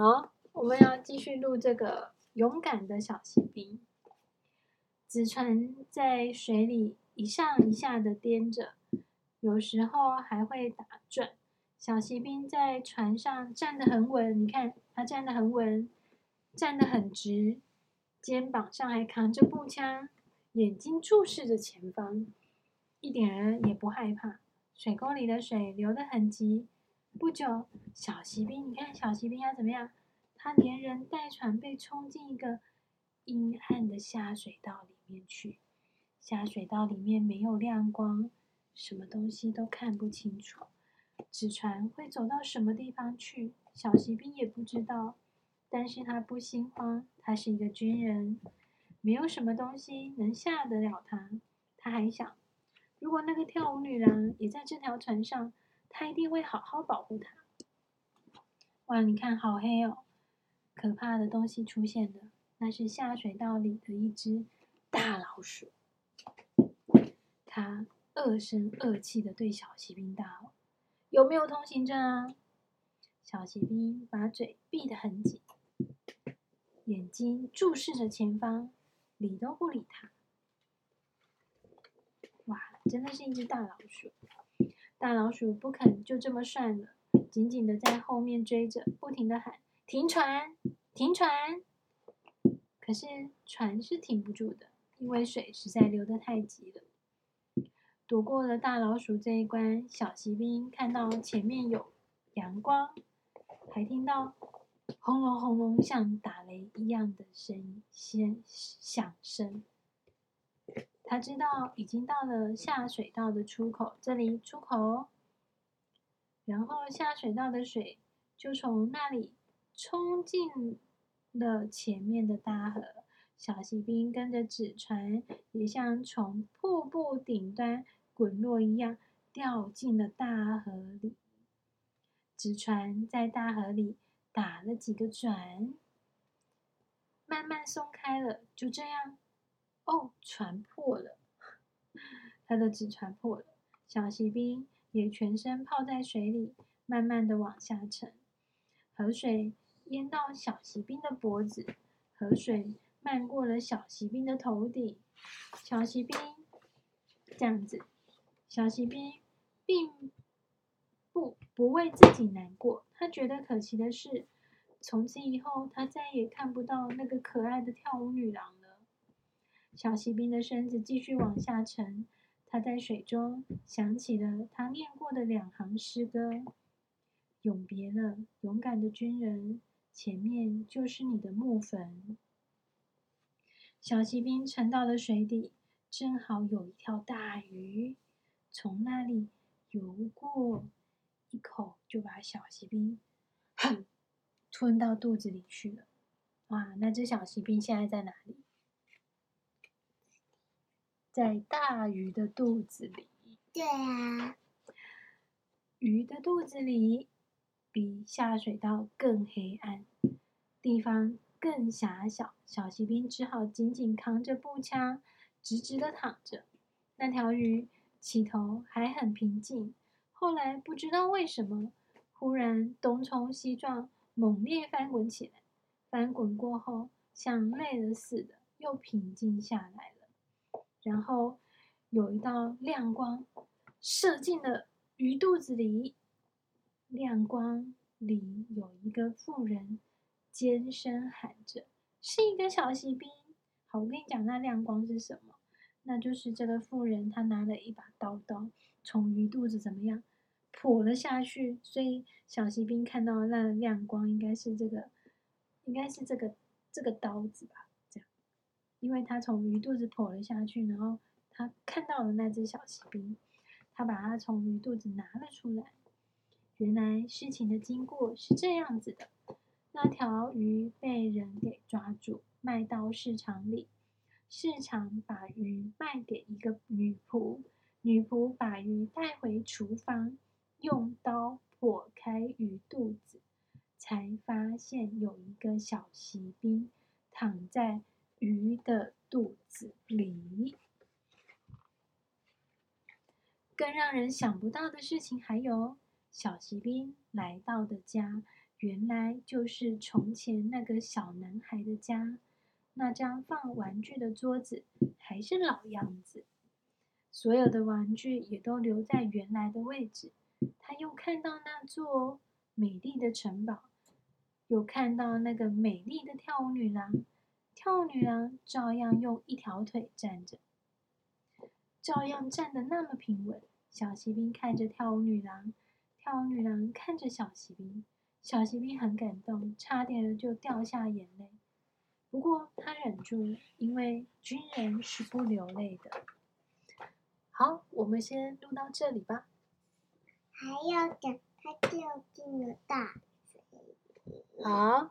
好，我们要继续录这个勇敢的小骑兵。纸船在水里一上一下的颠着，有时候还会打转。小骑兵在船上站得很稳，你看他站得很稳，站得很直，肩膀上还扛着步枪，眼睛注视着前方，一点儿也不害怕。水沟里的水流得很急。不久，小骑兵，你看小骑兵要怎么样？他连人带船被冲进一个阴暗的下水道里面去。下水道里面没有亮光，什么东西都看不清楚。纸船会走到什么地方去？小骑兵也不知道，但是他不心慌，他是一个军人，没有什么东西能吓得了他。他还想，如果那个跳舞女郎也在这条船上，他一定会好好保护她。哇，你看，好黑哦！可怕的东西出现了，那是下水道里的一只大老鼠。他恶声恶气地对小骑兵大吼。有没有通行证啊？小骑兵把嘴闭得很紧，眼睛注视着前方，理都不理他。哇，真的是一只大老鼠！大老鼠不肯就这么算了，紧紧的在后面追着，不停的喊：“停船，停船！”可是船是停不住的，因为水实在流得太急了。躲过了大老鼠这一关，小骑兵看到前面有阳光，还听到轰隆轰隆像打雷一样的声音先响声。他知道已经到了下水道的出口，这里出口，然后下水道的水就从那里冲进了前面的大河。小锡兵跟着纸船，也像从瀑布顶端。滚落一样掉进了大河里。纸船在大河里打了几个转，慢慢松开了。就这样，哦，船破了，他的纸船破了。小骑兵也全身泡在水里，慢慢的往下沉。河水淹到小骑兵的脖子，河水漫过了小骑兵的头顶。小骑兵这样子。小骑兵并不不为自己难过，他觉得可惜的是，从此以后他再也看不到那个可爱的跳舞女郎。小骑兵的身子继续往下沉，他在水中想起了他念过的两行诗歌：“永别了，勇敢的军人，前面就是你的墓坟。”小骑兵沉到了水底，正好有一条大鱼。从那里游过，一口就把小骑兵哼吞到肚子里去了。哇，那只小骑兵现在在哪里？在大鱼的肚子里。对啊，鱼的肚子里比下水道更黑暗，地方更狭小。小骑兵只好紧紧扛着步枪，直直的躺着。那条鱼。起头还很平静，后来不知道为什么，忽然东冲西撞，猛烈翻滚起来。翻滚过后，像累了似的，又平静下来了。然后有一道亮光射进了鱼肚子里，亮光里有一个妇人尖声喊着：“是一个小骑兵。”好，我跟你讲，那亮光是什么？那就是这个妇人，她拿了一把刀刀，从鱼肚子怎么样剖了下去。所以小骑兵看到那亮光，应该是这个，应该是这个这个刀子吧？因为他从鱼肚子剖了下去，然后他看到了那只小骑兵，他把它从鱼肚子拿了出来。原来事情的经过是这样子的：那条鱼被人给抓住，卖到市场里。市场把鱼卖给一个女仆，女仆把鱼带回厨房，用刀剖开鱼肚子，才发现有一个小骑兵躺在鱼的肚子里。更让人想不到的事情还有，小骑兵来到的家原来就是从前那个小男孩的家。那张放玩具的桌子还是老样子，所有的玩具也都留在原来的位置。他又看到那座美丽的城堡，又看到那个美丽的跳舞女郎。跳舞女郎照样用一条腿站着，照样站得那么平稳。小骑兵看着跳舞女郎，跳舞女郎看着小骑兵，小骑兵很感动，差点就掉下眼泪。不过他忍住了，因为军人是不流泪的。好，我们先录到这里吧。还要等，他掉进了大水里。好。